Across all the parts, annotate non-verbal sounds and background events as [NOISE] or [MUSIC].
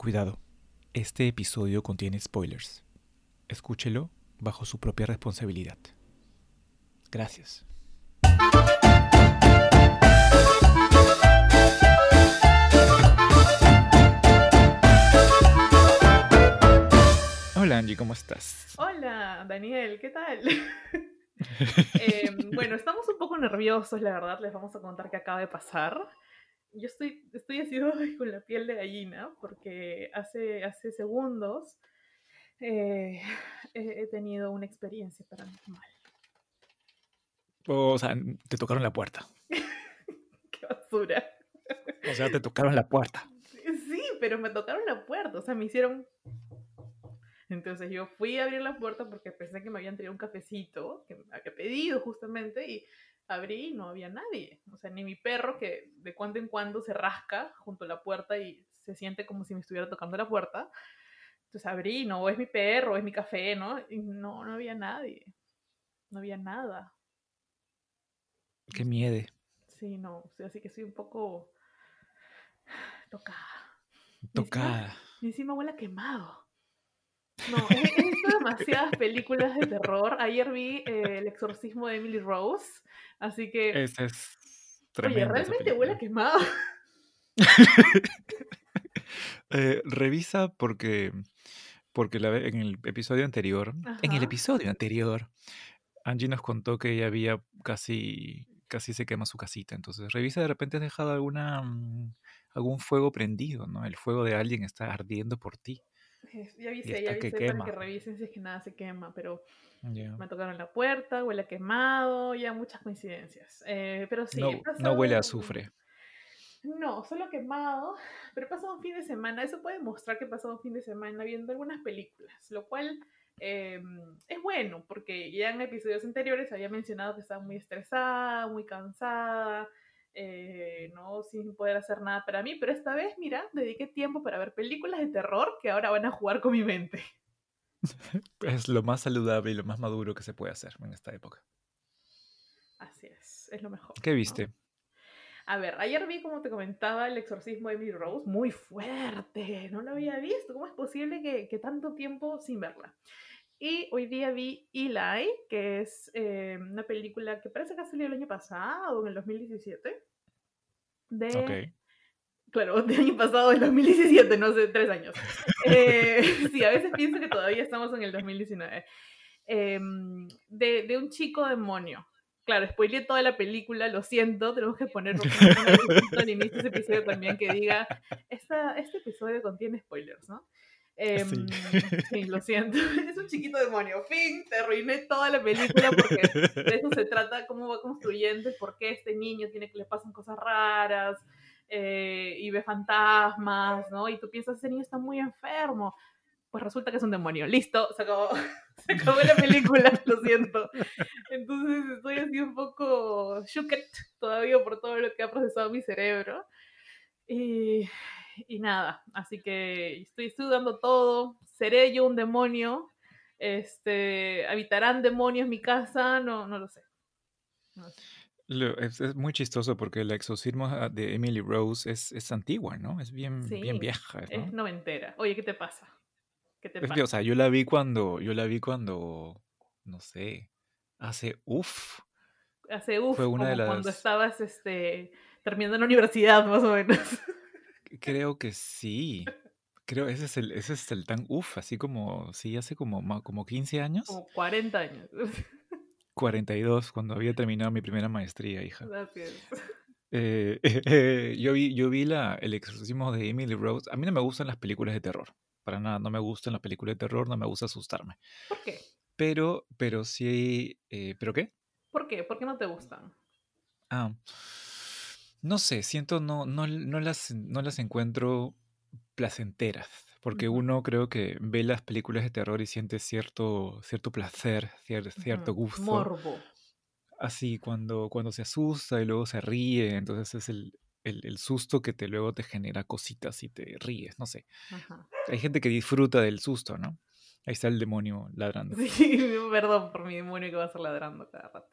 Cuidado, este episodio contiene spoilers. Escúchelo bajo su propia responsabilidad. Gracias. Hola Angie, ¿cómo estás? Hola Daniel, ¿qué tal? [LAUGHS] [LAUGHS] Em, bueno, estamos un poco nerviosos, la verdad, les vamos a contar qué acaba de pasar. Yo estoy, estoy así [LAUGHS] con la piel de gallina porque hace, hace segundos eh, [SIGHS] he, tenido una experiencia paranormal. O sea, te tocaron la puerta. [LAUGHS] ¡Qué basura! O sea, te tocaron la puerta. [LAUGHS] Sí, pero me tocaron la puerta, o sea, me hicieron... Entonces yo fui a abrir la puerta porque pensé que me habían traído un cafecito que me había pedido justamente y abrí y no había nadie. O sea, ni mi perro que de cuando en cuando se rasca junto a la puerta y se siente como si me estuviera tocando la puerta. Entonces abrí, no, es mi perro, es mi café, ¿no? Y no, no había nadie. No había nada. Qué miedo. Sí, no, así que estoy un poco tocada. Tocada. Y encima huele a quemado. No, he, he visto demasiadas películas de terror. Ayer vi eh, El exorcismo de Emily Rose, así que... Esa es Oye, tremenda. esa realmente huele a quemado. [LAUGHS] Eh, revisa porque, porque la en el episodio anterior, en el episodio anterior, Angie nos contó que ella había casi, casi se quema su casita. Entonces, revisa de repente has dejado alguna, mm, algún fuego prendido, ¿no? El fuego de alguien está ardiendo por ti. [LAUGHS] Ya avisé, ya que avisé para quema. que revisen si es que nada se quema, pero me tocaron la puerta, huele a quemado, ya muchas coincidencias. Eh, pero sí, No, no huele a pasado- azufre. No, solo quemado, [LAUGHS] pero he pasado un fin de semana. Eso puede mostrar que he pasado un fin de semana viendo algunas películas, lo cual eh, es bueno, porque ya en episodios anteriores había mencionado que estaba muy estresada, muy cansada, eh, no sin poder hacer nada para mí, pero esta vez, mira, dediqué tiempo para ver películas de terror que ahora van a jugar con mi mente. [LAUGHS] Es lo más saludable y lo más maduro que se puede hacer en esta época. Así es, es lo mejor. ¿Qué ¿no? viste? A ver, ayer vi, como te comentaba, el exorcismo de Emily Rose, muy fuerte, no lo había visto, ¿cómo es posible que, que tanto tiempo sin verla? Y hoy día vi Eli, que es eh, una película que parece que ha salido el año pasado, en el 2017, de... Ok. Claro, [LAUGHS] del año pasado, del 2017, no sé, tres años. Eh, [LAUGHS] sí, a veces pienso que todavía estamos en el 2019. Em, de, de un chico demonio. Claro, spoileé toda la película, lo siento, tenemos que poner un al inicio de ese episodio también que diga, "Esta- este episodio contiene spoilers, ¿no? Em, Sí. sí, lo siento. [LAUGHS] Es un chiquito demonio. Fin, te arruiné toda la película porque de eso se trata, cómo va construyendo, por qué este niño tiene que le pasan cosas raras eh, y ve fantasmas, ¿no? Y tú piensas, ese niño está muy enfermo. Pues resulta que es un demonio. Listo, se acabó. [LAUGHS] Se acabó la película, [LAUGHS] lo siento. Entonces estoy así un poco shooked todavía por todo lo que ha procesado mi cerebro. Y, y nada, así que estoy estudiando todo. ¿Seré yo un demonio? Este, ¿Habitarán demonios en mi casa? No, no lo sé. No lo sé. Lo- es, es muy chistoso porque el exorcismo ah, de Emily Rose es, es antigua, ¿no? Es bien, bien vieja, Es ¿no? noventera. Oye, ¿qué te pasa? ¿Qué te Es que, pasa? o sea, yo la vi cuando, yo la vi cuando, no sé, hace, uff, Hace uff, fue una de como cuando las- estabas este, terminando la universidad, más o menos. Creo que sí. Creo, ese es el, ese es el tan uff, así como, sí, hace como, como 15 años, Como 40 años. [LAUGHS] 42, cuando había terminado mi primera maestría, hija. Es. [LAUGHS] Eh, [LAUGHS] yo vi, yo vi la, el exorcismo de Emily Rose. A mí no me gustan las películas de terror. Para nada, no me gustan las películas de terror, no me gusta asustarme. ¿Por qué? Pero, pero sí. eh, ¿Pero qué? ¿Por qué? ¿Por qué no te gustan? Ah. No sé, siento no, no, no, las, no las encuentro placenteras. Porque uno creo que ve las películas de terror y siente cierto, cierto placer, cier- cierto gusto. Morbo. así cuando, cuando se asusta y luego se ríe, entonces es el, el, el susto que te luego te genera cositas y te ríes, no sé. Hay gente que disfruta del susto, ¿no? Ahí está el demonio ladrando. Sí, [LAUGHS] perdón por mi demonio que va a estar ladrando cada rato.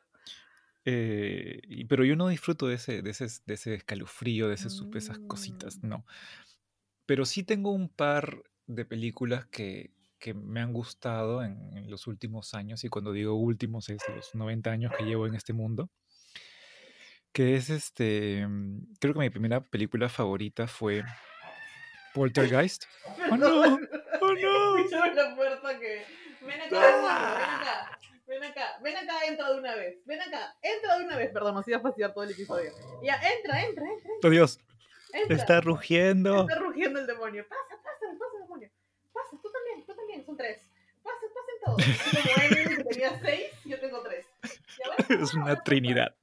Eh, y- pero yo no disfruto de ese, de ese, de ese escalofrío, de ese, sup- esas cositas, Mm. no. pero sí tengo un par de películas que, que me han gustado en, en los últimos años, y cuando digo últimos es los 90 años que llevo en este mundo, que es este, mm, creo que mi primera película favorita fue Poltergeist. [LAUGHS] ¡Oh no! [LAUGHS] ¡Oh no! La puerta que. Ven acá, ven acá. Ven acá, ven acá, entra de una vez. Ven acá, entra de una vez. Perdón, nos iba a fastidiar todo el episodio. Ya, entra, entra, entra. ¡Oh Dios! entra. Está rugiendo. Está rugiendo el demonio. Pasa, pasa, pasa, demonio. Pasa, tú también, tú también, son tres. Pasa, pasen todos. Como él tenía seis, yo tengo tres. Es una trinidad.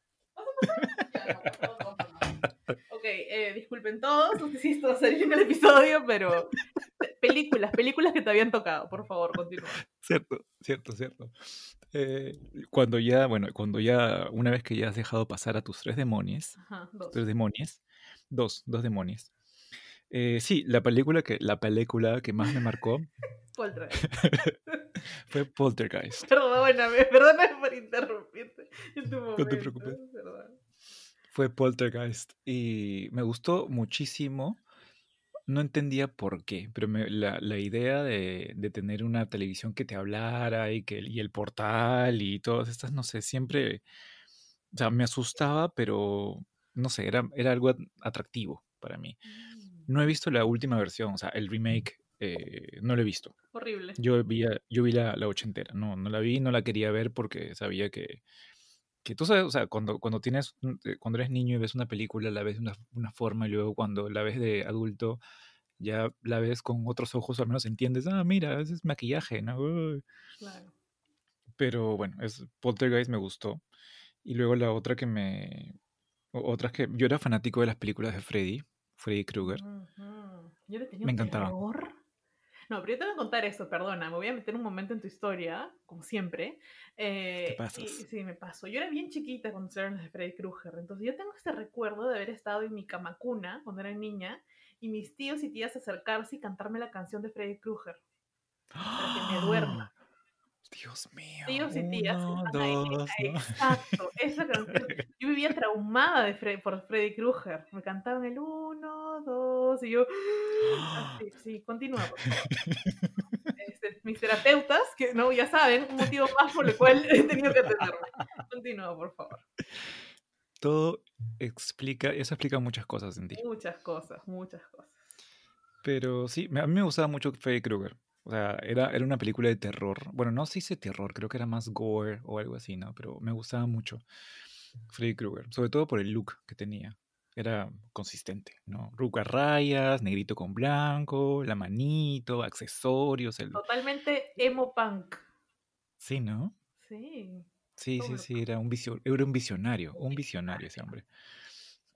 Ok, eh, disculpen todos, no sé si esto va a salir en el episodio, pero películas, películas que te habían tocado, por favor, continúa. Cierto, cierto, cierto. Eh, cuando ya, bueno, cuando ya, una vez que ya has dejado pasar a tus tres demonios, Ajá, dos. tres demonios, dos, dos demonios. Eh, sí, la película que, la película que más me marcó [LAUGHS] Poltergeist. [LAUGHS] fue Poltergeist. Perdóname, [LAUGHS] perdóname por interrumpirte en tu momento. te preocupes. perdón. Fue Poltergeist y me gustó muchísimo. No entendía por qué, pero me- la, la idea de, de tener una televisión que te hablara y, que, y el portal y todas estas, no sé, siempre, o sea, me asustaba, pero no sé, era, era algo at- atractivo para mí. No he visto la última versión, o sea, el remake, eh, no lo he visto. Horrible. Yo vi, yo vi la, la ochentera, no, no la vi, no la quería ver porque sabía que, que tú sabes, o sea, cuando, cuando tienes, un- eh, cuando eres niño y ves una película, la ves de una, una forma y luego cuando la ves de adulto, ya la ves con otros ojos, al menos entiendes, ah, mira, ese es maquillaje, ¿no? Uy. Claro. Pero bueno, es, Poltergeist me gustó. Y luego la otra que me... Otras que... Yo era fanático de las películas de Freddy, Freddy Krueger. Ujú. Yo le tenía Me terror. No, pero yo te voy a contar esto, perdona, me voy a meter un momento en tu historia, como siempre. Eh, y- pasas. sí, me paso. Yo era bien chiquita cuando se las de Freddy Krueger, entonces yo tengo este recuerdo de haber estado en mi camacuna cuando era niña y mis tíos y tías acercarse y cantarme la canción de Freddy Krueger. Para que me duerma. [GASPS] [LAUGHS] Dios mío. Tíos y tías Uno, ahí. dos, ¿no? Exacto, esa [LAUGHS] canción. Yo vivía traumada de Fre- por Freddy Krueger. Me cantaban el uno, dos, y yo. [GASPS] Así, [GASPS] sí, continúa, por favor. Este, mis terapeutas, que no, ya saben, un motivo más por el cual he tenido que atenderme. Continúa, por favor. Todo explica, eso explica muchas cosas en ti. Muchas cosas, muchas cosas. Pero sí, a mí me gustaba mucho Freddy Krueger. O sea, era, era una película de terror. Bueno, no se dice terror, creo que era más gore o algo así, ¿no? Pero me gustaba mucho Freddy Krueger, sobre todo por el look que tenía. Era consistente, ¿no? Ruca rayas, negrito con blanco, la manito, accesorios, el... Totalmente emo punk. Sí, ¿no? Sí. Sí, sí, sí, era un, visio- era un visionario, un visionario ese hombre.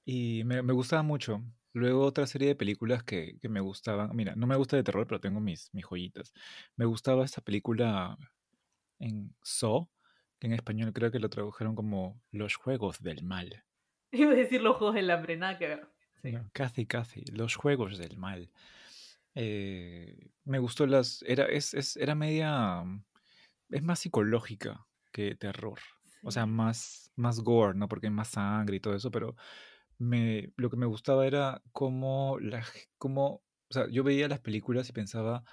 Y me, me gustaba mucho. Luego otra serie de películas que, que me gustaban. Mira, no me gusta de terror, pero tengo mis, mis joyitas. Me gustaba esta película en Saw, que en español creo que lo tradujeron como Los Juegos del Mal. [LAUGHS] Iba a decir los juegos del hambre, nada que ver. Sí. No, casi, casi. Los Juegos del Mal. Eh, me gustó las... Era, es, es- era media... Es más psicológica que terror. O sea, Sí. más, más gore, ¿no? Porque hay más sangre y todo eso, pero me, lo que me gustaba era cómo, la, cómo, o sea, yo veía las películas y pensaba,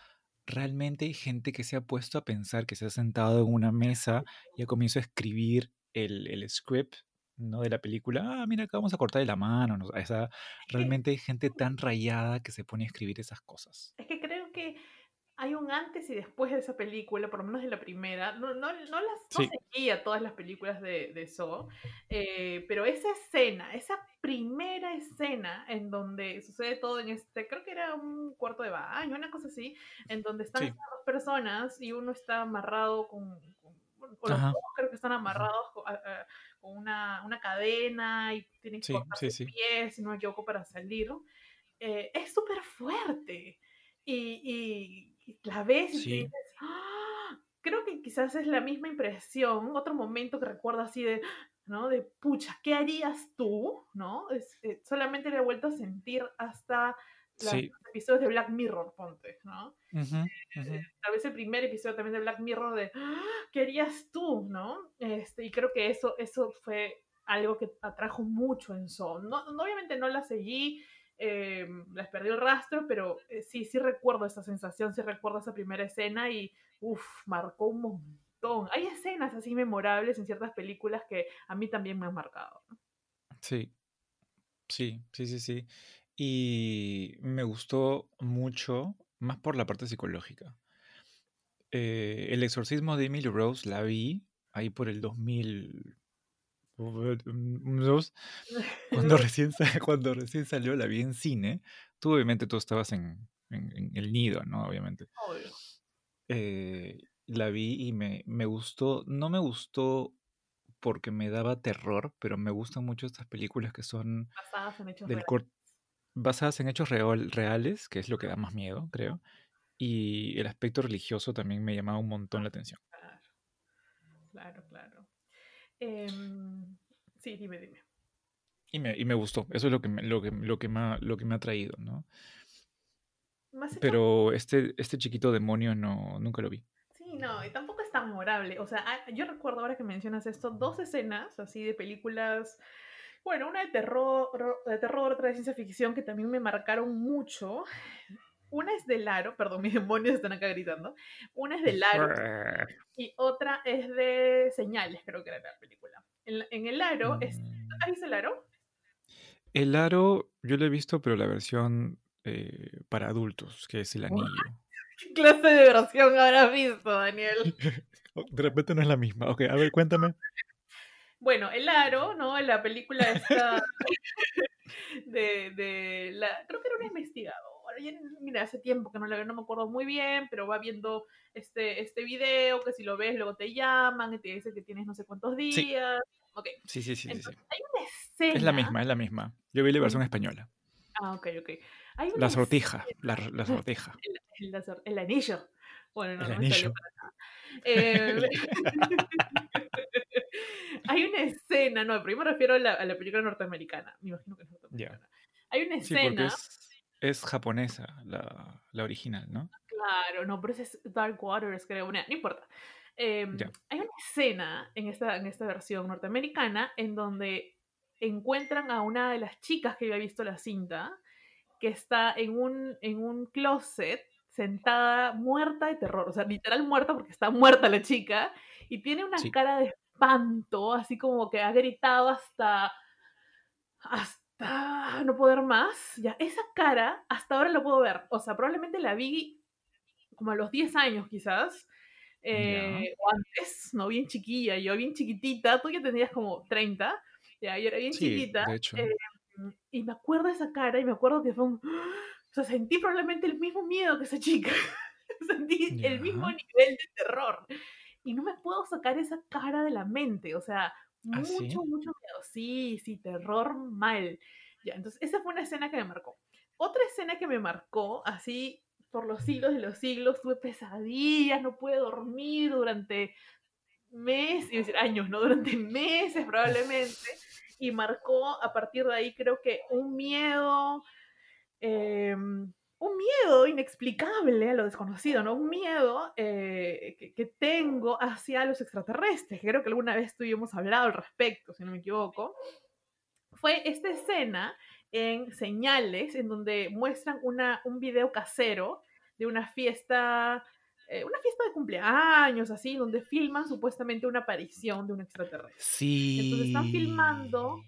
realmente hay gente que se ha puesto a pensar, que se ha sentado en una mesa y ha comienzo a escribir el, el script, ¿no? De la película, ah, mira, acá vamos a cortarle la mano, ¿no? O sea, realmente hay gente tan rayada que se pone a escribir esas cosas. Es que creo que hay un antes y después de esa película, por lo menos de la primera. No, no, no las no Sí. seguía todas las películas de, de Saw, eh, pero esa escena, esa primera escena en donde sucede todo en este, creo que era un cuarto de baño, una cosa así, en donde están Sí. estas dos personas y uno está amarrado con, con- o los dos creo que están amarrados co- a- a- con una, una cadena y tienen que Sí, cortarse sí, sí. pies, si no me equivoco, para salir. eh, es súper fuerte. Y- y la ves y te Sí. dices, "Ah". creo que quizás es la misma impresión, otro momento que recuerdo así de, ¿no? De, pucha, ¿qué harías tú? ¿No? Es, eh, solamente le he vuelto a sentir hasta la- Sí. los episodios de Black Mirror, ponte, ¿no? Ujú, ujú. tal vez el primer episodio también de Black Mirror de "Ah, ¿qué harías tú? ¿no? Este, y creo que eso, eso fue algo que atrajo mucho en Saw. No, no- obviamente no la seguí, eh, les perdí el rastro, pero eh, sí, sí recuerdo esa sensación, sí recuerdo esa primera escena y, uff, marcó un montón. Hay escenas así memorables en ciertas películas que a mí también me han marcado. Sí, sí, sí, sí, sí. Y me gustó mucho, más por la parte psicológica. Eh, el exorcismo de Emily Rose la vi ahí por el 2000, cuando [LAUGHS] recién, [LAUGHS] cuando recién salió, la vi en cine. Tú, obviamente, tú estabas en, el nido, ¿no? Obviamente. Eh, la vi y me, me gustó. No me gustó porque me daba terror, pero me gustan mucho estas películas que son basadas en hechos del reales. basadas en hechos reales, que es lo que da más miedo, creo. Y el aspecto religioso también me llamaba un montón la atención. Claro, claro. Em, sí, dime, dime. Y me, y me gustó. Eso es lo que me, lo que, lo que, me, ha, lo que me ha traído, ¿no? Pero este, este chiquito demonio no, nunca lo vi. Sí, no, y tampoco es tan memorable. O sea, ah, yo recuerdo ahora que mencionas esto, dos escenas así de películas, bueno, una de terror, de terror, otra de ciencia ficción que también me marcaron mucho. Una es de Laro, perdón, [LAUGHS] mis demonios están acá gritando. Una es de Laro y otra es de Señales, creo que era la película. En, el Aro, es, mm. ¿has visto el Aro? El Aro, yo lo he visto, pero la versión eh, para adultos, que es el anillo. [LAUGHS] ¿Qué clase de versión habrás visto, Daniel? [LAUGHS] Oh, de repente no es la misma. Ok, a ver, cuéntame. Bueno, El Aro, ¿no? La película está de, de la, creo que era un investigador mira, hace tiempo que no la veo, no me acuerdo muy bien, pero va viendo este, este video, que si lo ves luego te llaman y te dicen que tienes no sé cuántos días. Sí. Sí, sí, sí, Hay una escena. Es la misma, es la misma. Yo vi la versión española. Ah, ok, ok. la sortija, la, la sortija. [LAUGHS] El, anillo. Bueno, no, el anillo. Eh, [LAUGHS] hay una escena, no, pero yo me refiero a la, a la película norteamericana. Me imagino que es norteamericana. Hay una escena es japonesa, la, la, original, ¿no? Claro, no, pero es Dark Waters, creo. no importa. Em, hay una escena en esta, en esta versión norteamericana en donde encuentran a una de las chicas que había visto la cinta, que está en un, en un closet sentada muerta de terror, o sea, literal muerta porque está muerta la chica, y tiene una cara de espanto, así como que ha gritado hasta, hasta no poder más, ya, esa cara hasta ahora lo puedo ver. O sea, probablemente la vi como a los 10 años quizás, eh, o antes, ¿no? Bien chiquilla, yo bien chiquitita, tú ya tendrías como 30, ya, yo era bien chiquita. Eh, y me acuerdo de esa cara y me acuerdo que fue un... O sea, sentí probablemente el mismo miedo que esa chica. [LAUGHS] sentí el mismo nivel de terror. Y no me puedo sacar esa cara de la mente. O sea, ¿Ah, mucho, mucho miedo. Sí, sí, terror mal. Ya, entonces esa fue una escena que me marcó. Otra escena que me marcó, así por los siglos de los siglos, tuve pesadillas, no pude dormir durante meses, y decir años, ¿no? Durante [LAUGHS] meses probablemente. Y marcó a partir de ahí, creo que un miedo. Em, un miedo inexplicable a lo desconocido, ¿no? Un miedo eh, que, tengo hacia los extraterrestres, creo que alguna vez tuvimos hablado al respecto, si no me equivoco, fue esta escena en Señales, en donde muestran una, un video casero de una fiesta, eh, una fiesta de cumpleaños, así, donde filman supuestamente una aparición de un extraterrestre. Sí. Entonces están filmando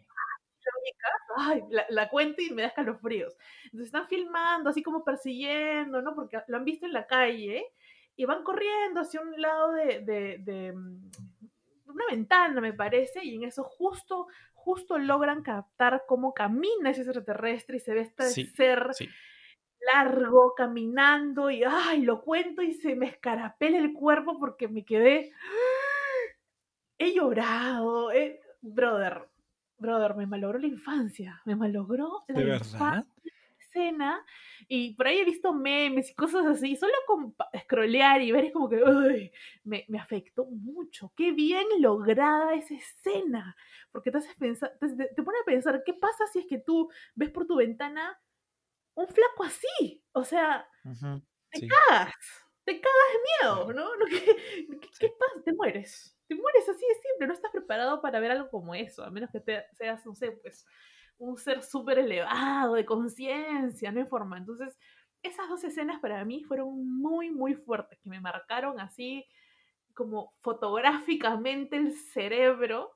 ay, la, cuento y me da escalofríos. Entonces están filmando, así como persiguiendo, ¿no? Porque lo han visto en la calle y van corriendo hacia un lado de, de, mm, una ventana, me parece, y en eso justo, justo logran captar cómo camina ese extraterrestre y se ve este ser largo caminando y, ay, lo cuento y se me escarapela el cuerpo porque me quedé, [GASPS] he llorado, eh, brother, brother, me malogró la infancia, me malogró la ¿De escena y por ahí he visto memes y cosas así, solo con scrollear y ver es como que uy, me, me, afectó mucho, qué bien lograda esa escena, porque te, haces pensar, te, te, pone a pensar, ¿qué pasa si es que tú ves por tu ventana un flaco así? O sea, te cagas, te cagas de miedo, ¿no? ¿Qué, qué pasa? Te mueres te mueres así de simple, no estás preparado para ver algo como eso, a menos que te, seas, no sé, pues un ser súper elevado, de conciencia, no hay forma. Entonces, esas dos escenas para mí fueron muy, muy fuertes, que me marcaron así como fotográficamente el cerebro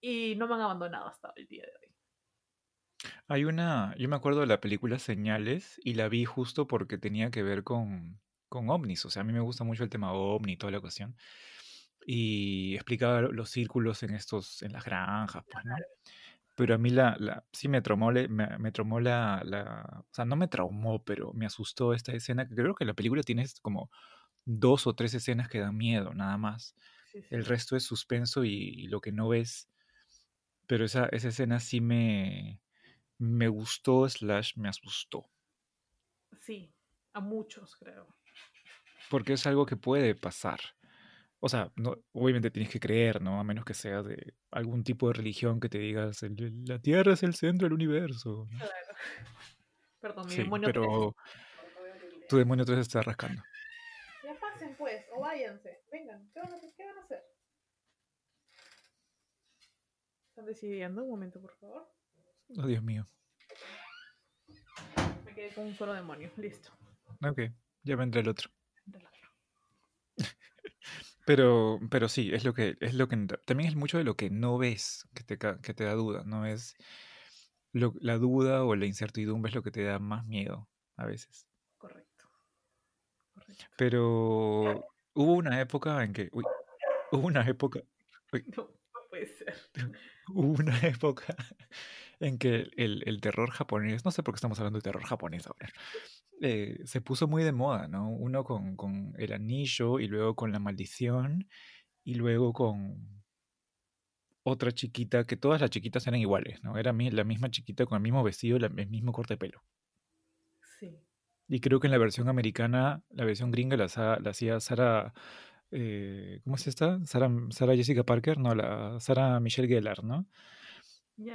y no me han abandonado hasta el día de hoy. Hay una, yo me acuerdo de la película Señales y la vi justo porque tenía que ver con, con ovnis, o sea, a mí me gusta mucho el tema ovni toda la cuestión. Y explicaba los círculos en estos, en las granjas, pues, ¿no? Pero a mí la, la sí me traumó, me, me traumó la, la, o sea, no me traumó, pero me asustó esta escena, que creo que la película tiene como dos o tres escenas que dan miedo, nada más. Sí, sí. El resto es suspenso y, y lo que no ves, pero esa, esa escena sí me, me gustó, slash, me asustó. Sí, a muchos creo. Porque es algo que puede pasar. O sea, no, obviamente tienes que creer, ¿no? A menos que sea de algún tipo de religión que te digas, el- la Tierra es el centro del universo. Claro. [LAUGHS] Perdón, mi Sí, demonio pero [LAUGHS] tres. tu demonio te está rascando. Ya pasen pues, o váyanse. Vengan, ¿qué van a hacer? ¿Qué van a hacer? ¿Están decidiendo? Un momento, por favor. Oh, Dios mío. Me quedé con un solo demonio. [LAUGHS] Listo. Ok, ya vendrá el otro. Pero, pero sí, es lo que, es lo que también es mucho de lo que no ves que te, que te da duda, no es lo- la duda o la incertidumbre es lo que te da más miedo a veces. Correcto. Correcto. Pero hubo una época en que, uy, hubo una época, [LAUGHS] No, no puede ser. [LAUGHS] hubo una época en que el, el terror japonés, no sé por qué estamos hablando de terror japonés ahora, eh, se puso muy de moda, ¿no? Uno con, con el anillo y luego con la maldición y luego con otra chiquita, que todas las chiquitas eran iguales, ¿no? Era la misma chiquita con el mismo vestido, el mismo corte de pelo. Sí. Y creo que en la versión americana, la versión gringa la hacía Sara, eh, ¿cómo es esta? Sara, Sara Jessica Parker, no, la Sara Michelle Gellar, ¿no?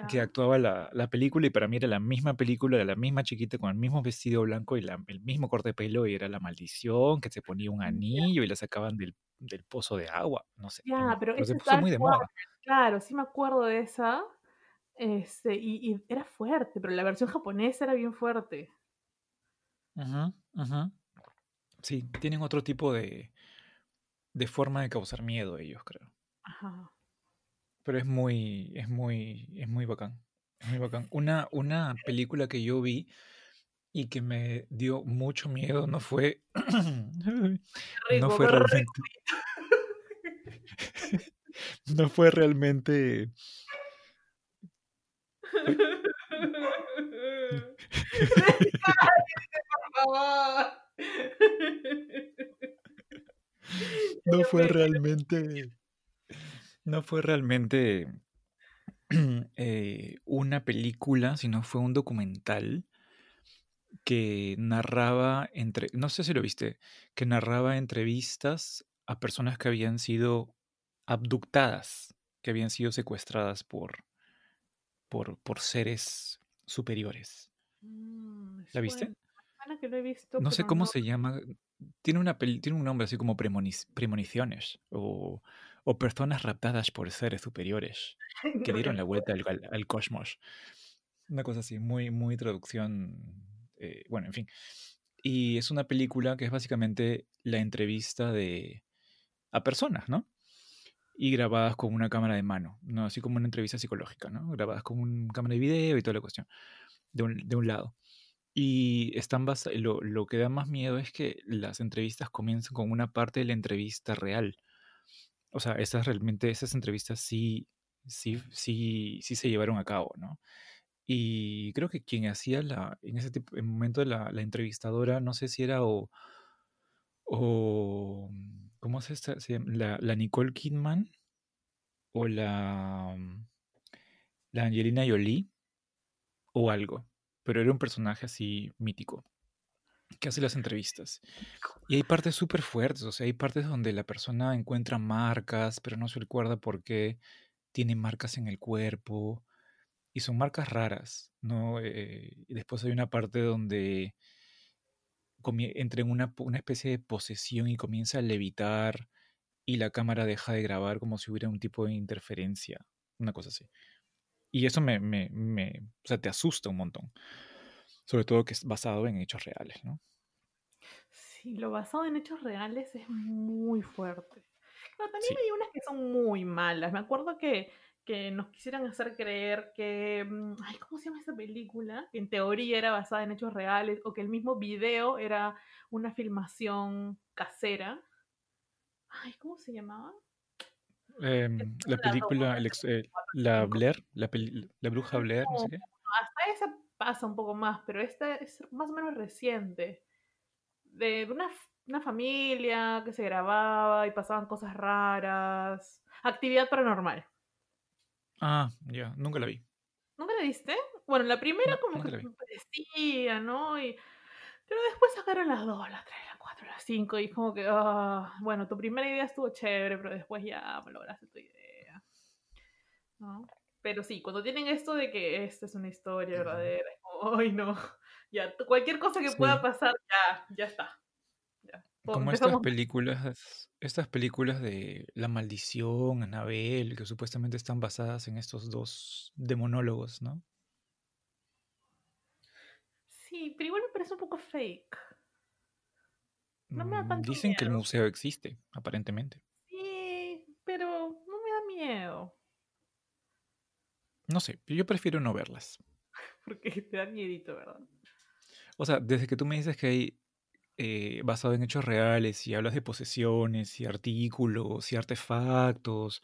Que actuaba la, la película y para mí era la misma película, era la misma chiquita con el mismo vestido blanco y la- el mismo corte de pelo y era la maldición, que se ponía un anillo y la sacaban del, del pozo de agua, no sé. Ya, pero se puso muy de moda. Claro, sí me acuerdo de esa. Este, y, y era fuerte, pero la versión japonesa era bien fuerte. Ujú, ujú. Sí, tienen otro tipo de, de forma de causar miedo ellos, creo. Ajá. Pero es muy, es muy, es muy bacán. Es muy bacán. Una, una película que yo vi y que me dio mucho miedo no fue, [CLEARS THROAT] [LAUGHS] no fue realmente, [LAUGHS] [LAUGHS] no fue realmente, no fue me- realmente, no fue realmente [CLEARS THROAT] eh, una película, sino fue un documental que narraba entre, no sé si lo viste, que narraba entrevistas a personas que habían sido abductadas, que habían sido secuestradas por, por, por seres superiores. Mm, ¿La viste? que lo he visto, No sé cómo no- se llama. Tiene, una peli- tiene un nombre así como premoniciones o, o personas raptadas por seres superiores que dieron la vuelta al, al- al cosmos. Una cosa así, muy, muy traducción. eh, bueno, en fin. Y es una película que es básicamente la entrevista de a personas, ¿no? Y grabadas con una cámara de mano, ¿no? Así como una entrevista psicológica, ¿no? Grabadas con una cámara de video y toda la cuestión, de un, de un lado. Y están basa- lo, lo que da más miedo es que las entrevistas comienzan con una parte de la entrevista real. O sea, esas realmente, esas entrevistas sí, sí, sí, sí se llevaron a cabo, ¿no? Y creo que quien hacía la, en ese tipo, en momento la, la entrevistadora, no sé si era o, o ¿cómo se, esta- se llama? La, la Nicole Kidman o la, la Angelina Jolie o algo, pero era un personaje así mítico que hace las entrevistas. Y hay partes súper fuertes, o sea, hay partes donde la persona encuentra marcas, pero no se recuerda por qué tiene marcas en el cuerpo. Y son marcas raras, ¿no? Eh, y después hay una parte donde entra en una, una especie de posesión y comienza a levitar y la cámara deja de grabar como si hubiera un tipo de interferencia, una cosa así. Y eso me, me, me, o sea, te asusta un montón. Sobre todo que es basado en hechos reales, ¿no? Sí, lo basado en hechos reales es muy fuerte. Pero también hay unas que son muy malas. Me acuerdo que, que nos quisieran hacer creer que. Mm, ay, ¿cómo se llama esa película? Que en teoría era basada en hechos reales, o que el mismo video era una filmación casera. Ay, ¿cómo se llamaba? Em, la película, eh, la Blair, la, la bruja Blair, no, sé qué. Pasa un poco más, pero esta es más o menos reciente. De, una, una, familia que se grababa y pasaban cosas raras. Actividad paranormal. Ah, ya, nunca la vi. ¿Nunca la viste? Bueno, la primera como que me parecía, ¿no? Y, pero después sacaron las dos, las tres, las cuatro, las cinco, y como que, ah, bueno, tu primera idea estuvo chévere, pero después ya lograste tu idea. ¿No? Pero sí, cuando tienen esto de que esta es una historia verdadera, ay no, [LAUGHS] ya, cualquier cosa que pueda pasar, ya, ya está. Como estas películas, estas películas de La Maldición, Anabel, que supuestamente están basadas en estos dos demonólogos, ¿no? Sí, pero igual me parece un poco fake. No me da mm, Dicen que el museo existe, aparentemente. Sí, pero no me da miedo. No sé, yo prefiero no verlas. [LAUGHS] Porque te da miedito, ¿verdad? O sea, desde que tú me dices que hay eh, basado en hechos reales y hablas de posesiones y artículos y artefactos,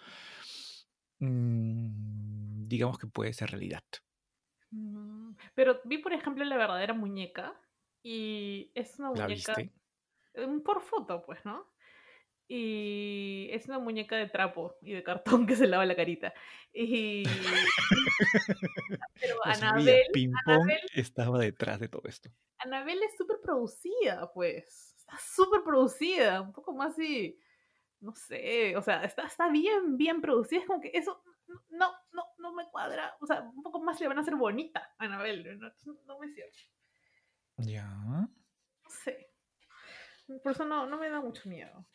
mm, digamos que puede ser realidad. Mm, pero vi, por ejemplo, la verdadera muñeca y es una muñeca... ¿La Por foto, pues, ¿no? Y es una muñeca de trapo y de cartón que se lava la carita. Y... [LAUGHS] Pero Anabel, Anabel estaba detrás de todo esto. Anabel es súper producida, pues. Está súper producida. Un poco más así. No sé. O sea, está, está bien, bien producida. Es como que eso no, no, no me cuadra. O sea, un poco más le van a hacer bonita a Anabel. No, no me cierra. Ya. No sé. Por eso no, no me da mucho miedo.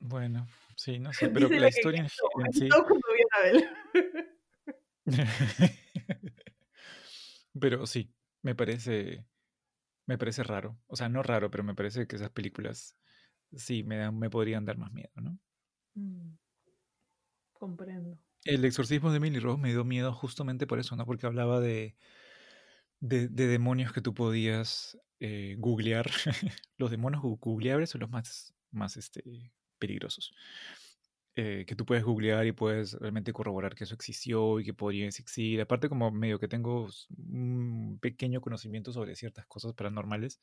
Bueno, sí, no sé, pero la historia en, sí. [LAUGHS] pero sí, me parece, me parece raro. O sea, no raro, pero me parece que esas películas sí me dan, me podrían dar más miedo, ¿no? Mm, comprendo. El exorcismo de Emily Rose me dio miedo justamente por eso, ¿no? Porque hablaba de, de, demonios que tú podías eh, googlear. [LAUGHS] los demonios googleables son los más, más este, peligrosos. Eh, que tú puedes googlear y puedes realmente corroborar que eso existió y que podría existir. Aparte, como medio que tengo un pequeño conocimiento sobre ciertas cosas paranormales,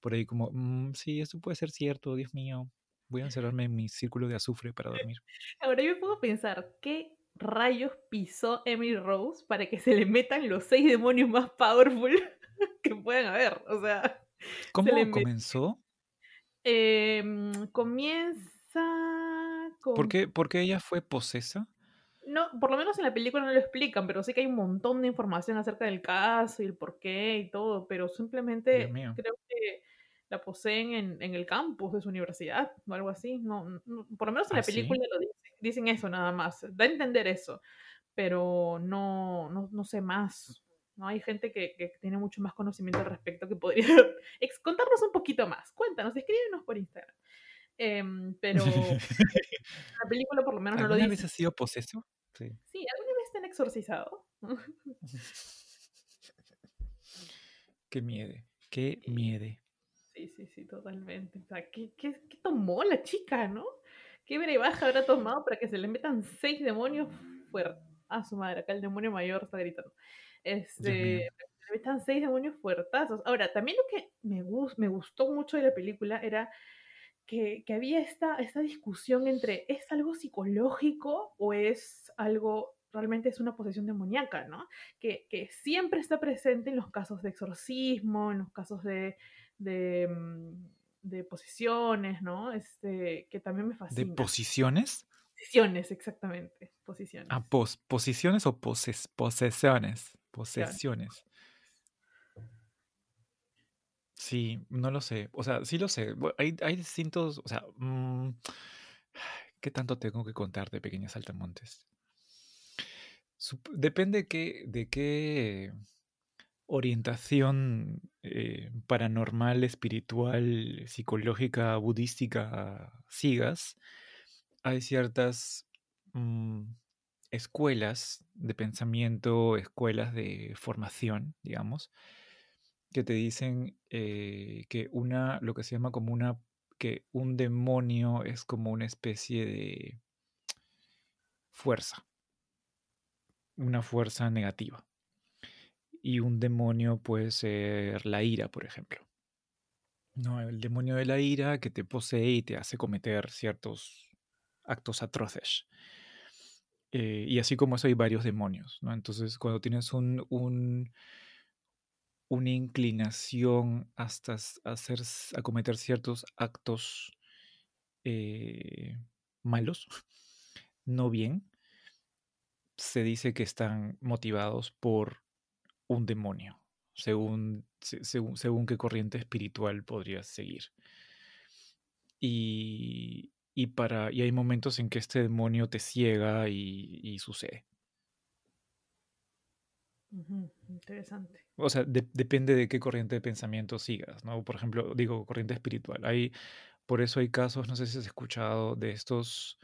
por ahí como, mm, sí, esto puede ser cierto, Dios mío, voy a encerrarme en mi círculo de azufre para dormir. [LAUGHS] Ahora yo puedo pensar, ¿qué rayos pisó Emily Rose para que se le metan los seis demonios más powerful [LAUGHS] que puedan haber? O sea... ¿Cómo comenzó? Em, comienza ¿Por qué, ella fue posesa? No, por lo menos en la película no lo explican, pero sí que hay un montón de información acerca del caso y el por qué y todo, pero simplemente creo que la poseen en, el campus de su universidad o algo así. No, por lo menos en la ¿Ah, película lo dicen, dicen eso nada más, da a entender eso, pero no, no, sé más. ¿no? Hay gente que, que, tiene mucho más conocimiento al respecto que podría [LAUGHS] contarnos un poquito más. Cuéntanos, escríbenos por Instagram. Em, [LAUGHS] pero la película por lo menos no lo dice. ¿Alguna vez ha sido poseso? Sí. Sí, ¿alguna vez te han exorcizado? [LAUGHS] qué miedo, qué miedo. Sí, sí, sí, totalmente. O sea, ¿qué, qué, qué tomó la chica, no? ¿Qué brebaja habrá tomado para que se le metan seis demonios fuertes? Ah, su madre, acá el demonio mayor está gritando. Este, le metan seis demonios fuertazos. Ahora, también lo que me, me gustó mucho de la película era que, había esta, esta discusión entre ¿es algo psicológico o es algo realmente es una posesión demoníaca, ¿no? Que, siempre está presente en los casos de exorcismo, en los casos de, de, mm, posesiones, ¿no? Este, que también me fascina. ¿De posiciones? Posiciones, exactamente. Posiciones. Ah, posiciones o poses, posesiones. Posesiones. Sí, no lo sé. O sea, sí lo sé. Hay, hay distintos, o sea, mm, ¿qué tanto tengo que contar de Pequeñas Altamontes? Depende que, de qué orientación eh, paranormal, espiritual, psicológica, budística sigas, hay ciertas mm, escuelas de pensamiento, escuelas de formación, digamos, que te dicen eh, que una, lo que se llama como una, que un demonio es como una especie de fuerza, una fuerza negativa. Y un demonio puede ser la ira, por ejemplo. No, el demonio de la ira que te posee y te hace cometer ciertos actos atroces. Eh, y así como eso hay varios demonios, ¿no? Entonces, cuando tienes un, un una inclinación hasta hacer, a cometer ciertos actos eh, malos, [LAUGHS] no bien, se dice que están motivados por un demonio, según, según, según qué corriente espiritual podrías seguir. Y, y, para, y hay momentos en que este demonio te ciega y, sucede. Interesante. O sea, depende de qué corriente de pensamiento sigas, ¿no? Por ejemplo, digo, corriente espiritual. Hay, por eso hay casos, no sé si has escuchado, de estos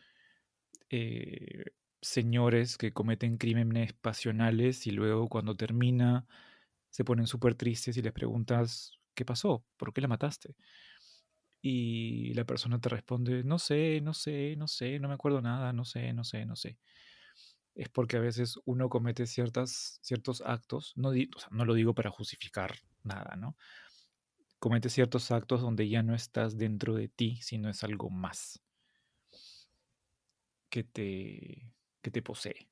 eh, señores que cometen crímenes pasionales y luego cuando termina se ponen súper tristes y les preguntas, ¿qué pasó? ¿Por qué la mataste? Y la persona te responde, no sé, no sé, no sé, no me acuerdo nada, no sé, no sé, no sé. Es porque a veces uno comete ciertas, ciertos actos, no, no lo digo para justificar nada, ¿no? Comete ciertos actos donde ya no estás dentro de ti, sino es algo más que te, que te posee.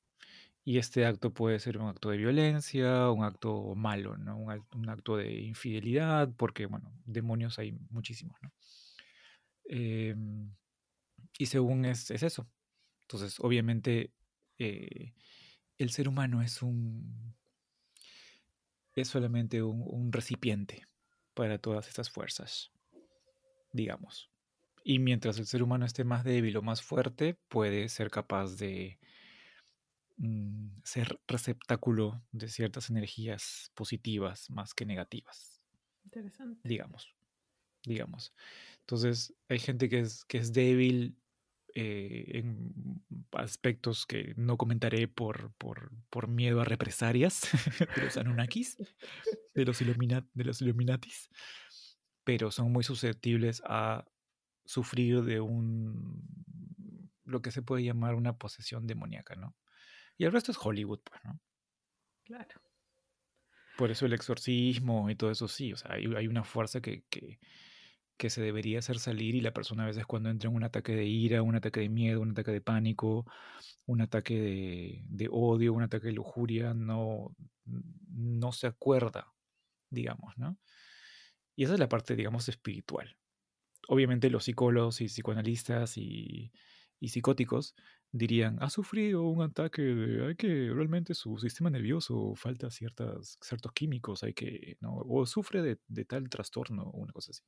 Y este acto puede ser un acto de violencia, un acto malo, ¿no? Un, acto de infidelidad, porque, bueno, demonios hay muchísimos, ¿no? Em, y según es, eso. Entonces, obviamente, eh, el ser humano es un. es solamente un recipiente para todas estas fuerzas, digamos. Y mientras el ser humano esté más débil o más fuerte, puede ser capaz de mm, ser receptáculo de ciertas energías positivas más que negativas. Interesante. Digamos. Digamos. Entonces, hay gente que es, que es débil eh, en aspectos que no comentaré por, por, miedo a represalias [LAUGHS] de los Anunnakis, de los, de los Illuminatis, pero son muy susceptibles a sufrir de un lo que se puede llamar una posesión demoníaca, ¿no? Y el resto es Hollywood, pues, ¿no? Claro. Por eso el exorcismo y todo eso sí, o sea, hay, una fuerza que, que, que, se debería hacer salir y la persona a veces cuando entra en un ataque de ira, un ataque de miedo, un ataque de pánico, un ataque de, de odio, un ataque de lujuria, no, no se acuerda, digamos, ¿no? Y esa es la parte, digamos, espiritual obviamente los psicólogos y psicoanalistas y, psicóticos dirían, ha sufrido un ataque, hay que realmente su sistema nervioso falta ciertas, ciertos químicos, hay que, ¿no? o sufre de, tal trastorno o una cosa así.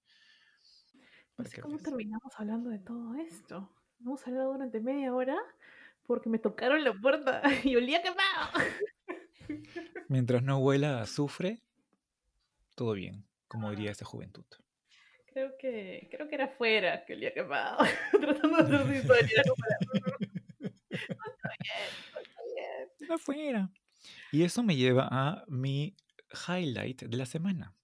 No sé cómo terminamos hablando de todo esto. Hemos hablado durante media hora porque me tocaron la puerta [LAUGHS] y olía quemado. Mientras no huela a azufre, todo bien, como diría esta juventud. Creo que, creo que era afuera que ha quemado. [LAUGHS] Tratando de hacer su historia. Era [LAUGHS] afuera. Y eso me lleva a mi highlight de la semana.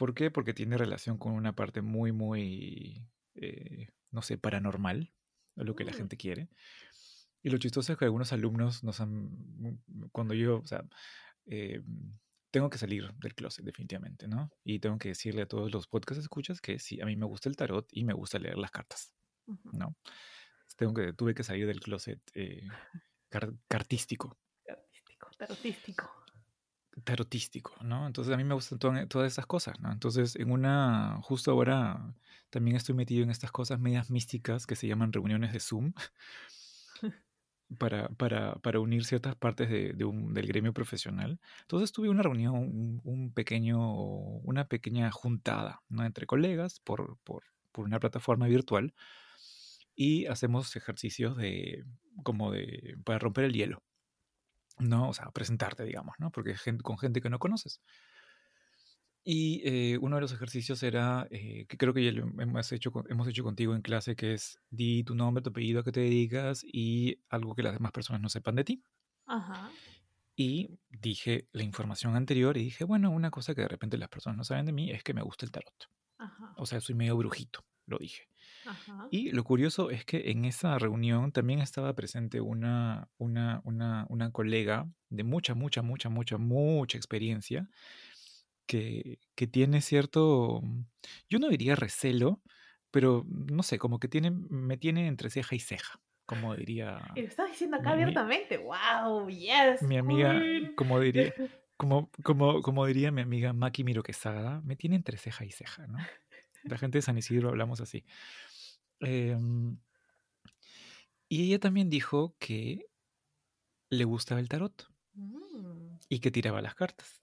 ¿Por qué? Porque tiene relación con una parte muy, muy, eh, no sé, paranormal, lo que la mm. gente quiere. Y lo chistoso es que algunos alumnos nos han, cuando yo, o sea, eh, tengo que salir del closet definitivamente, ¿no? Y tengo que decirle a todos los podcast escuchas que sí, a mí me gusta el tarot y me gusta leer las cartas, ¿no? Tengo que, tuve que salir del closet eh, cartístico. Cartístico, tarotístico. Tarotístico, ¿no? Entonces a mí me gustan todas esas cosas, ¿no? Entonces en una, justo ahora también estoy metido en estas cosas medias místicas que se llaman reuniones de Zoom. [LAUGHS] para, para, para unir ciertas partes de, de un, del gremio profesional. Entonces tuve una reunión, un, pequeño, una pequeña juntada ¿no? entre colegas por, por, por, una plataforma virtual y hacemos ejercicios de como de para romper el hielo. ¿No? O sea, presentarte, digamos, ¿no? Porque es con gente que no conoces. Y eh, uno de los ejercicios era, eh, que creo que ya lo hemos hecho, hemos hecho contigo en clase, que es di tu nombre, tu apellido, a qué te dedicas y algo que las demás personas no sepan de ti. Ajá. Y dije la información anterior y dije, bueno, una cosa que de repente las personas no saben de mí es que me gusta el tarot. Ajá. O sea, soy medio brujito, lo dije. Ajá. Y lo curioso es que en esa reunión también estaba presente una, una, una, una colega de mucha, mucha, mucha, mucha, mucha experiencia que, que tiene cierto, yo no diría recelo, pero no sé, como que tiene, me tiene entre ceja y ceja, como diría Y lo estás diciendo acá mi, abiertamente. ¡Wow! ¡Yes! mi amiga, como diría, [LAUGHS] como, como, como diría mi amiga Maki Miro Quesada, me tiene entre ceja y ceja, ¿no? La gente de San Isidro hablamos así. Em, y ella también dijo que le gustaba el tarot Mm, y que tiraba las cartas.